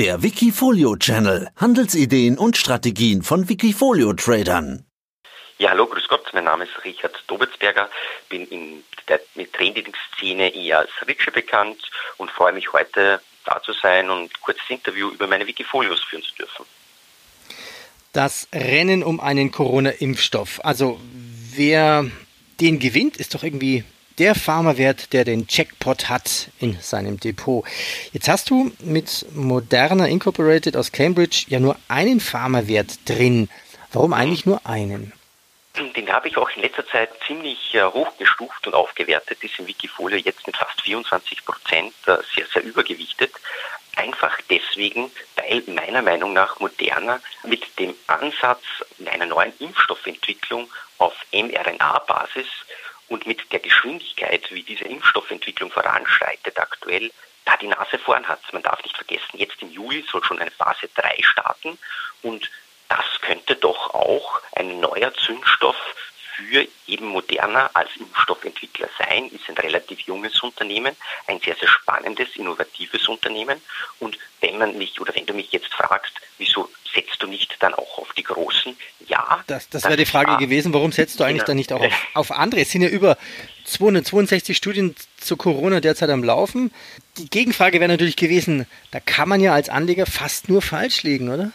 Der Wikifolio Channel. Handelsideen und Strategien von Wikifolio Tradern. Ja, hallo, grüß Gott. Mein Name ist Richard Dobitzberger. Bin in der Trading-Szene eher als Ritsche bekannt und freue mich heute da zu sein und ein kurzes Interview über meine Wikifolios führen zu dürfen. Das Rennen um einen Corona-Impfstoff. Also wer den gewinnt, ist doch irgendwie der Pharmawert, der den Jackpot hat in seinem Depot. Jetzt hast du mit Moderna Incorporated aus Cambridge ja nur einen Pharmawert drin. Warum eigentlich nur einen? Den habe ich auch in letzter Zeit ziemlich äh, hochgestuft und aufgewertet. Ist im Wikifolio jetzt mit fast 24 Prozent äh, sehr, sehr übergewichtet. Einfach deswegen, weil meiner Meinung nach Moderna mit dem Ansatz einer neuen Impfstoffentwicklung auf mRNA-Basis und mit der Geschwindigkeit, wie diese Impfstoffentwicklung voranschreitet aktuell, da die Nase vorn hat. Man darf nicht vergessen, jetzt im Juli soll schon eine Phase 3 starten und das könnte doch auch ein neuer Zündstoff für eben Moderna als Impfstoffentwickler sein, ist ein relativ junges Unternehmen, ein sehr, sehr spannendes, innovatives Unternehmen. Und wenn man mich oder wenn du mich jetzt fragst, wieso setzt du nicht dann auch auf die Großen? Ja. Das, das wäre die Frage gewesen, warum setzt du eigentlich genau. dann nicht auch auf, auf andere? Es sind ja über 262 Studien zu Corona derzeit am Laufen. Die Gegenfrage wäre natürlich gewesen, da kann man ja als Anleger fast nur falsch liegen, oder?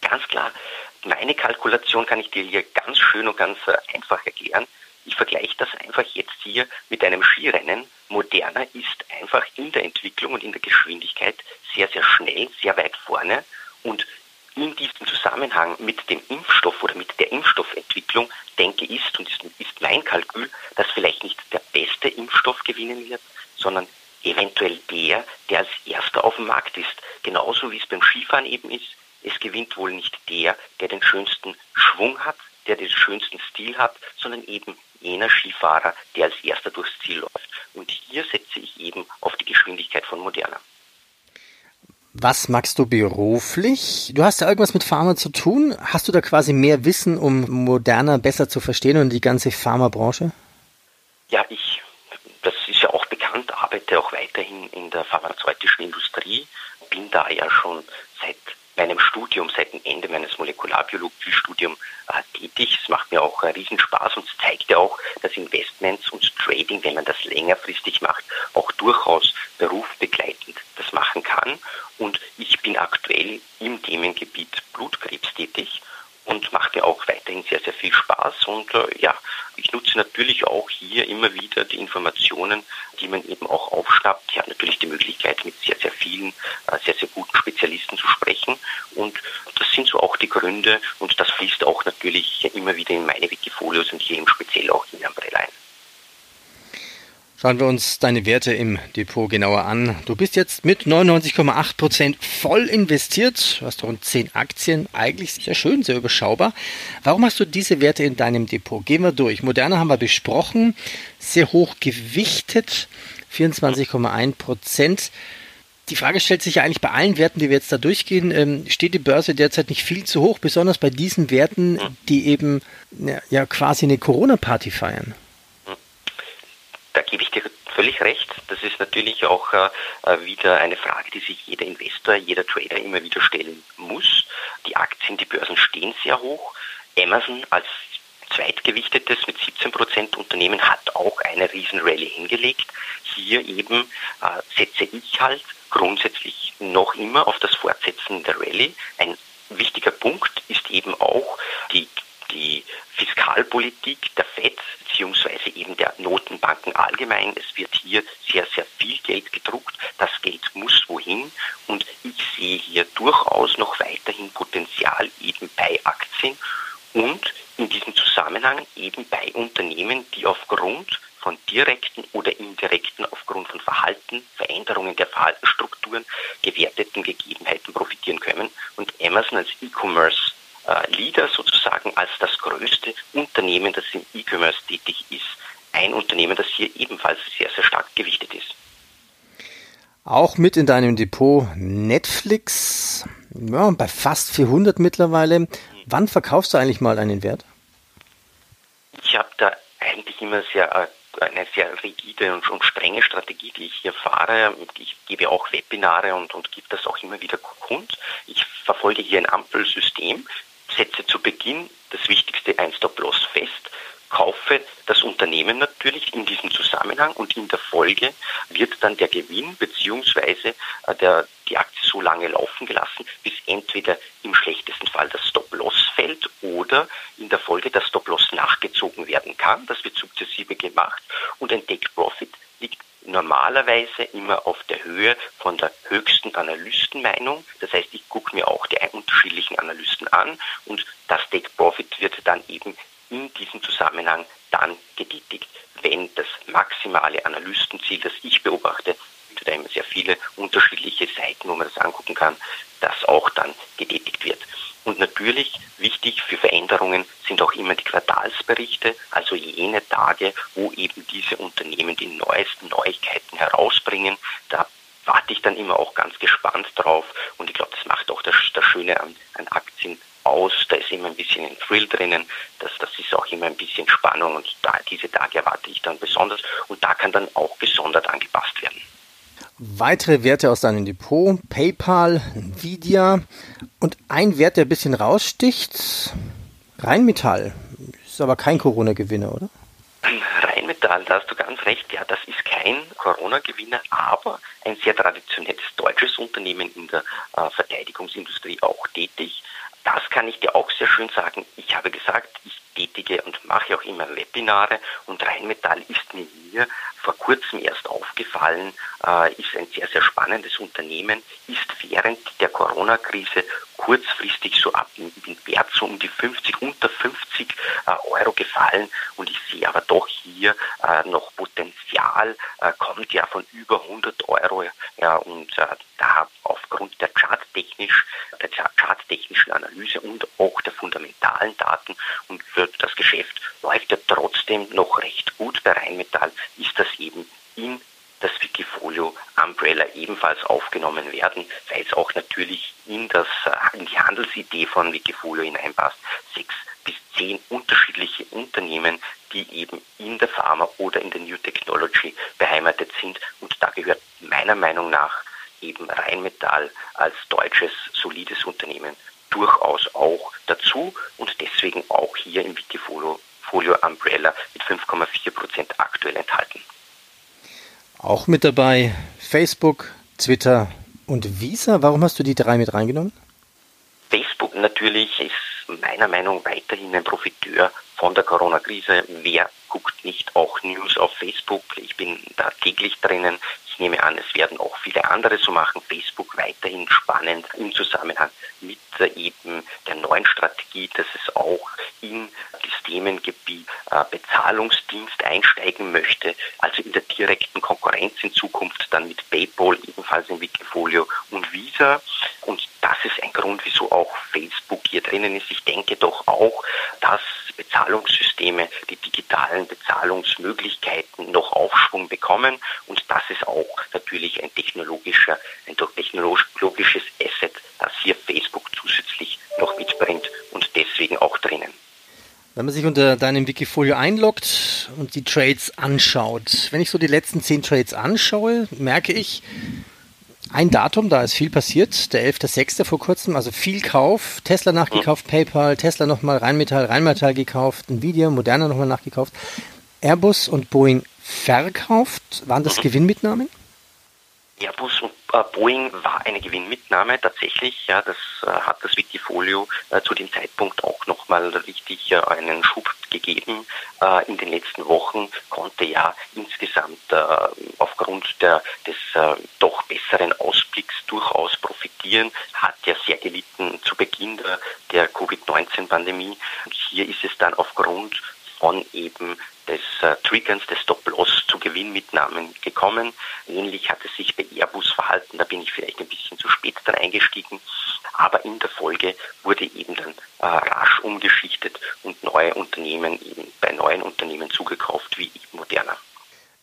Ganz klar. Meine Kalkulation kann ich dir hier ganz schön und ganz äh, einfach erklären. Ich vergleiche das einfach jetzt hier mit einem Skirennen. Moderna ist einfach in der Entwicklung und in der Geschwindigkeit sehr, sehr schnell, sehr weit vorne. Und in diesem Zusammenhang mit dem Impfstoff oder mit der Impfstoffentwicklung denke ich, und ist, ist mein Kalkül, dass vielleicht nicht der beste Impfstoff gewinnen wird, sondern eventuell der, der als erster auf dem Markt ist. Genauso wie es beim Skifahren eben ist. Es gewinnt wohl nicht der, der den schönsten Schwung hat, der den schönsten Stil hat, sondern eben jener Skifahrer, der als erster durchs Ziel läuft. Und hier setze ich eben auf die Geschwindigkeit von Moderna. Was magst du beruflich? Du hast ja irgendwas mit Pharma zu tun. Hast du da quasi mehr Wissen, um Moderna besser zu verstehen und die ganze Pharmabranche? Ja, ich, das ist ja auch bekannt, arbeite auch weiterhin in der pharmazeutischen Industrie, bin da ja schon seit meinem Studium, seit dem Ende meines Molekularbiologiestudiums äh, tätig. Es macht mir auch äh, Riesenspaß und es zeigt ja auch, dass Investments und Trading, wenn man das längerfristig macht, auch durchaus berufbegleitend das machen kann. Und ich bin aktuell im Themengebiet Blutkrebs tätig und macht mir auch weiterhin sehr, sehr viel Spaß. Und äh, ja, ich nutze natürlich auch hier immer wieder die Informationen, die man eben auch aufschnappt. Ich habe natürlich die Möglichkeit, mit sehr, sehr vielen, äh, sehr, sehr guten Spezialisten zu sprechen. Und das sind so auch die Gründe und das fließt auch natürlich immer wieder in meine Wikifolios und hier im Speziell auch in Umbrella ein. Schauen wir uns deine Werte im Depot genauer an. Du bist jetzt mit 99,8 Prozent voll investiert. Du hast rund 10 Aktien. Eigentlich sehr schön, sehr überschaubar. Warum hast du diese Werte in deinem Depot? Gehen wir durch. Moderna haben wir besprochen. Sehr hoch gewichtet. 24,1%. Prozent. Die Frage stellt sich ja eigentlich bei allen Werten, die wir jetzt da durchgehen, ähm, steht die Börse derzeit nicht viel zu hoch, besonders bei diesen Werten, die eben ja, ja quasi eine Corona-Party feiern da gebe ich dir völlig recht. Das ist natürlich auch äh, äh, wieder eine Frage, die sich jeder Investor, jeder Trader immer wieder stellen muss. Die Aktien, die Börsen stehen sehr hoch. Amazon als zweitgewichtetes mit 17 Prozent Unternehmen hat auch eine riesen Rallye hingelegt. Hier eben äh, setze ich halt grundsätzlich noch immer auf das Fortsetzen der Rallye. Ein wichtiger Punkt ist eben auch die die Fiskalpolitik der FED beziehungsweise eben der Notenbanken allgemein. Es wird hier sehr, sehr viel Geld gedruckt. Das Geld muss wohin. Und ich sehe hier durchaus noch weiterhin Potenzial eben bei Aktien und in diesem Zusammenhang eben bei Unternehmen, die aufgrund von direkten oder indirekten, aufgrund von Verhalten, Veränderungen der Verhaltensstrukturen, gewerteten Gegebenheiten profitieren können. Und Amazon als E-Commerce äh, Leader sozusagen als das größte Unternehmen, das im E-Commerce tätig ist, ein Unternehmen, das hier ebenfalls sehr, sehr stark gewichtet ist. Auch mit in deinem Depot Netflix, ja, bei fast 400 mittlerweile. Wann verkaufst du eigentlich mal einen Wert? Ich habe da eigentlich immer sehr äh, eine sehr rigide und, und, strenge Strategie, die ich hier fahre. Ich gebe auch Webinare und, und gebe das auch immer wieder kund. Ich verfolge hier ein Ampelsystem, setze zu Beginn das wichtigste Ein-Stop-Loss fest, kaufe das Unternehmen natürlich in diesem Zusammenhang und in der Folge wird dann der Gewinn beziehungsweise äh, die Aktie so lange laufen gelassen, bis entweder im schlechtesten Fall das Stop-Loss fällt oder in der Folge das Stop-Loss nachgezogen werden kann. Das wird sukzessive gemacht und ein Take-Profit liegt normalerweise immer auf der Höhe von der höchsten Analystenmeinung. Das heißt, ich gucke mir auch die unterschiedlichen Analysten an und das Take Profit wird dann eben in diesem Zusammenhang dann getätigt, wenn das maximale Analystenziel, das ich beobachte, da immer sehr viele unterschiedliche Seiten, wo man das angucken kann, das auch dann getätigt wird. Und natürlich wichtig für Veränderungen sind auch immer die Quartalsberichte, also jene Tage, wo eben diese Unternehmen die neuesten Neuigkeiten herausbringen. Da warte ich dann immer auch ganz gespannt drauf und ich glaube, das macht auch das, das Schöne an, an Aktien aus, da ist immer ein bisschen ein Thrill drinnen, das, das ist auch immer ein bisschen Spannung und da, diese Tage erwarte ich dann besonders und da kann dann auch gesondert angepasst werden. Weitere Werte aus deinem Depot, PayPal, Nvidia und ein Wert, der ein bisschen raussticht, Rheinmetall. Ist aber kein Corona-Gewinner, oder? Rheinmetall, da hast du ganz recht, ja, das ist kein Corona-Gewinner, aber ein sehr traditionelles deutsches Unternehmen in der äh, Verteidigungsindustrie auch tätig das kann ich dir auch sehr schön sagen. Ich habe gesagt, ich tätige und mache auch immer Webinare und Rheinmetall ist mir hier vor kurzem erst aufgefallen, äh, ist ein sehr, sehr spannendes Unternehmen, ist während der Corona-Krise kurzfristig so ab im Wert so um die 50, unter 50 äh, Euro gefallen und ich sehe aber doch hier äh, noch Potenzial, äh, kommt ja von über 100 Euro ja, und äh, da aufgrund der charttechnisch, der charttechnischen Analyse und auch der fundamentalen Daten und für das Geschäft läuft ja trotzdem noch recht gut bei Rheinmetall, ist das eben in das Wikifolio Umbrella ebenfalls aufgenommen werden, weil es auch natürlich in, das, äh, in die Handelsidee von Wikifolio hineinpasst. Bis zehn unterschiedliche Unternehmen, die eben in der Pharma oder in der New Technology beheimatet sind. Und da gehört meiner Meinung nach eben Rheinmetall als deutsches solides Unternehmen durchaus auch dazu und deswegen auch hier im Wikifolio Folio Umbrella mit 5,4 Prozent aktuell enthalten. Auch mit dabei Facebook, Twitter und Visa. Warum hast du die drei mit reingenommen? Facebook natürlich ist meiner Meinung nach weiterhin ein Profiteur von der Corona-Krise. Wer guckt nicht auch News auf Facebook? Ich bin da täglich drinnen. Ich nehme an, es werden auch viele andere so machen. Facebook weiterhin spannend im Zusammenhang mit eben der neuen Strategie, dass es auch in das Themengebiet äh, Bezahlungsdienst einsteigen möchte, also in der direkten Konkurrenz in Zukunft dann mit PayPal, ebenfalls in Wikifolio und Visa. Das ist ein Grund, wieso auch Facebook hier drinnen ist. Ich denke doch auch, dass Bezahlungssysteme, die digitalen Bezahlungsmöglichkeiten noch Aufschwung bekommen. Und das ist auch natürlich ein technologischer, ein technologisches Asset, das hier Facebook zusätzlich noch mitbringt und deswegen auch drinnen. Wenn man sich unter deinem Wikifolio einloggt und die Trades anschaut, wenn ich so die letzten zehn Trades anschaue, merke ich, ein Datum, da ist viel passiert, der 11.06. vor kurzem, also viel Kauf, Tesla nachgekauft, PayPal, Tesla nochmal, Rheinmetall, Rheinmetall gekauft, Nvidia, Moderna nochmal nachgekauft, Airbus und Boeing verkauft. Waren das Gewinnmitnahmen? Airbus und äh, Boeing war eine Gewinnmitnahme tatsächlich. Ja, das äh, hat das Wikifolio äh, zu dem Zeitpunkt auch nochmal richtig einen Schub gegeben. in den letzten Wochen konnte ja insgesamt aufgrund der, des doch besseren Ausblicks durchaus profitieren, hat ja sehr gelitten zu Beginn der, der Covid-19-Pandemie. Hier ist es dann aufgrund von eben des äh, Triggerns des Stop-Loss zu Gewinnmitnahmen gekommen. Ähnlich hat es sich bei Airbus verhalten, da bin ich vielleicht ein bisschen zu spät dann eingestiegen, aber in der Folge wurde eben dann äh, rasch umgeschichtet und neue Unternehmen eben bei neuen Unternehmen zugekauft wie Moderna.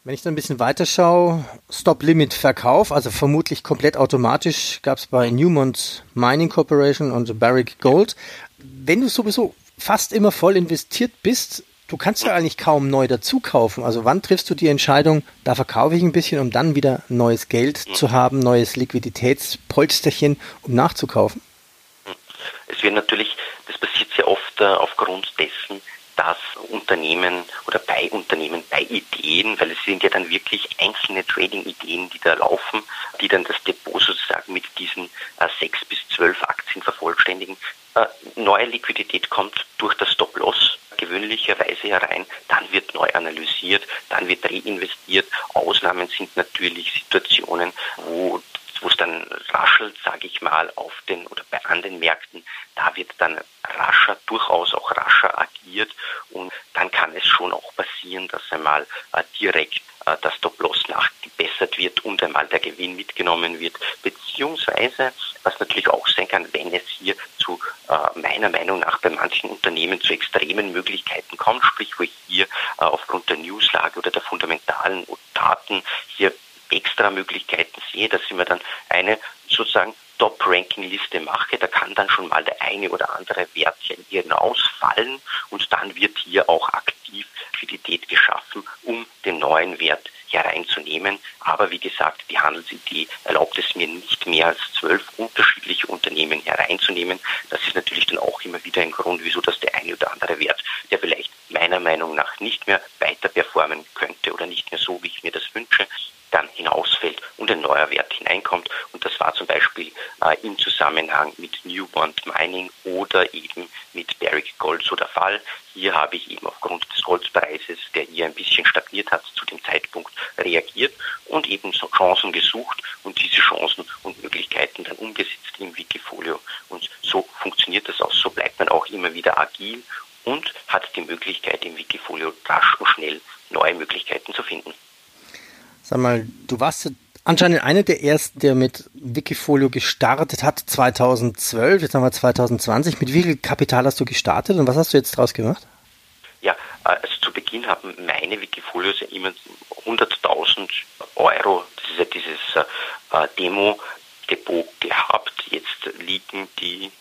Wenn ich dann ein bisschen weiter schaue, Stop-Limit-Verkauf, also vermutlich komplett automatisch, gab es bei Newmont Mining Corporation und Barrick Gold. Wenn du sowieso fast immer voll investiert bist, du kannst ja eigentlich kaum neu dazu kaufen. Also wann triffst du die Entscheidung, da verkaufe ich ein bisschen, um dann wieder neues Geld mhm. zu haben, neues Liquiditätspolsterchen, um nachzukaufen? Es wird natürlich, das passiert sehr oft äh, aufgrund dessen, dass Unternehmen oder bei Unternehmen, bei Ideen, weil es sind ja dann wirklich einzelne Trading-Ideen, die da laufen, die dann das Depot sozusagen mit diesen äh, sechs bis zwölf Aktien vervollständigen. Äh, neue Liquidität kommt durch das Stop-Loss gewöhnlicherweise herein, dann wird neu analysiert, dann wird reinvestiert. Ausnahmen sind natürlich Situationen, wo wo es dann raschelt, sage ich mal, auf den oder bei anderen Märkten, da wird dann rascher, durchaus auch rascher agiert und dann kann es schon auch passieren, dass einmal äh, direkt äh, das Stop-Loss nachgebessert wird und einmal der Gewinn mitgenommen wird, beziehungsweise, was natürlich auch sein kann, wenn es hier zu äh, meiner Meinung nach bei manchen Unternehmen zu extremen Möglichkeiten kommt, sprich wo ich hier äh, aufgrund der Newslage oder der fundamentalen Daten hier extra Möglichkeiten sehe, dass ich mir dann eine sozusagen Top-Ranking-Liste mache, da kann dann schon mal der eine oder andere Wert hier ausfallen und dann wird hier auch aktiv Liquidität geschaffen, um den neuen Wert hereinzunehmen. Aber wie gesagt, die Handelsidee erlaubt es mir nicht mehr als zwölf unterschiedliche Unternehmen hereinzunehmen. Das ist natürlich dann auch immer wieder ein Grund, wieso das der eine oder andere Wert, der vielleicht meiner Meinung nach nicht mehr weiter performen könnte oder nicht mehr so, wie ich mir das wünsche, dann hinausfällt und ein neuer Wert hineinkommt. Und das war zum Beispiel äh, im Zusammenhang mit Newbond Mining oder eben mit Barrick Gold so der Fall. Hier habe ich eben aufgrund des Goldpreises, der hier ein bisschen stagniert hat, zu dem Zeitpunkt reagiert und eben so Chancen gesucht und diese Chancen und Möglichkeiten dann umgesetzt im Wikifolio. Und so funktioniert das auch. So bleibt man auch immer wieder agil und hat die Möglichkeit im Wikifolio rasch und schnell neue Möglichkeiten zu finden. Sag mal, du warst anscheinend einer der ersten, der mit Wikifolio gestartet hat, 2012, jetzt haben wir 2020. Mit wie viel Kapital hast du gestartet und was hast du jetzt daraus gemacht? Ja, also zu Beginn haben meine Wikifolios immer 100.000 Euro, das ist ja dieses äh, Demo-Depot gehabt. Jetzt liegen die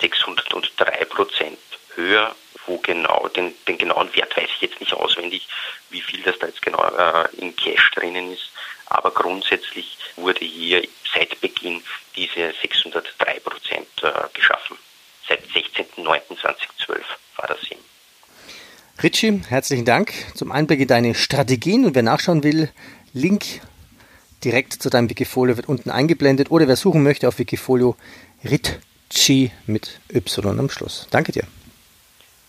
603 Prozent höher wo genau, den, den genauen Wert weiß ich jetzt nicht auswendig, wie viel das da jetzt genau äh, in Cash drinnen ist. Aber grundsätzlich wurde hier seit Beginn diese 603 Prozent äh, geschaffen. Seit 16.09.2012 war das eben. Richie, herzlichen Dank zum Einblick in deine Strategien und wer nachschauen will, Link direkt zu deinem Wikifolio wird unten eingeblendet oder wer suchen möchte auf Wikifolio Ritchie mit Y am Schluss. Danke dir.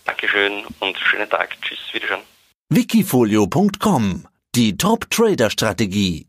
Dankeschön und schönen Tag. Tschüss, Wiederschauen. Wikifolio.com Die Top-Trader-Strategie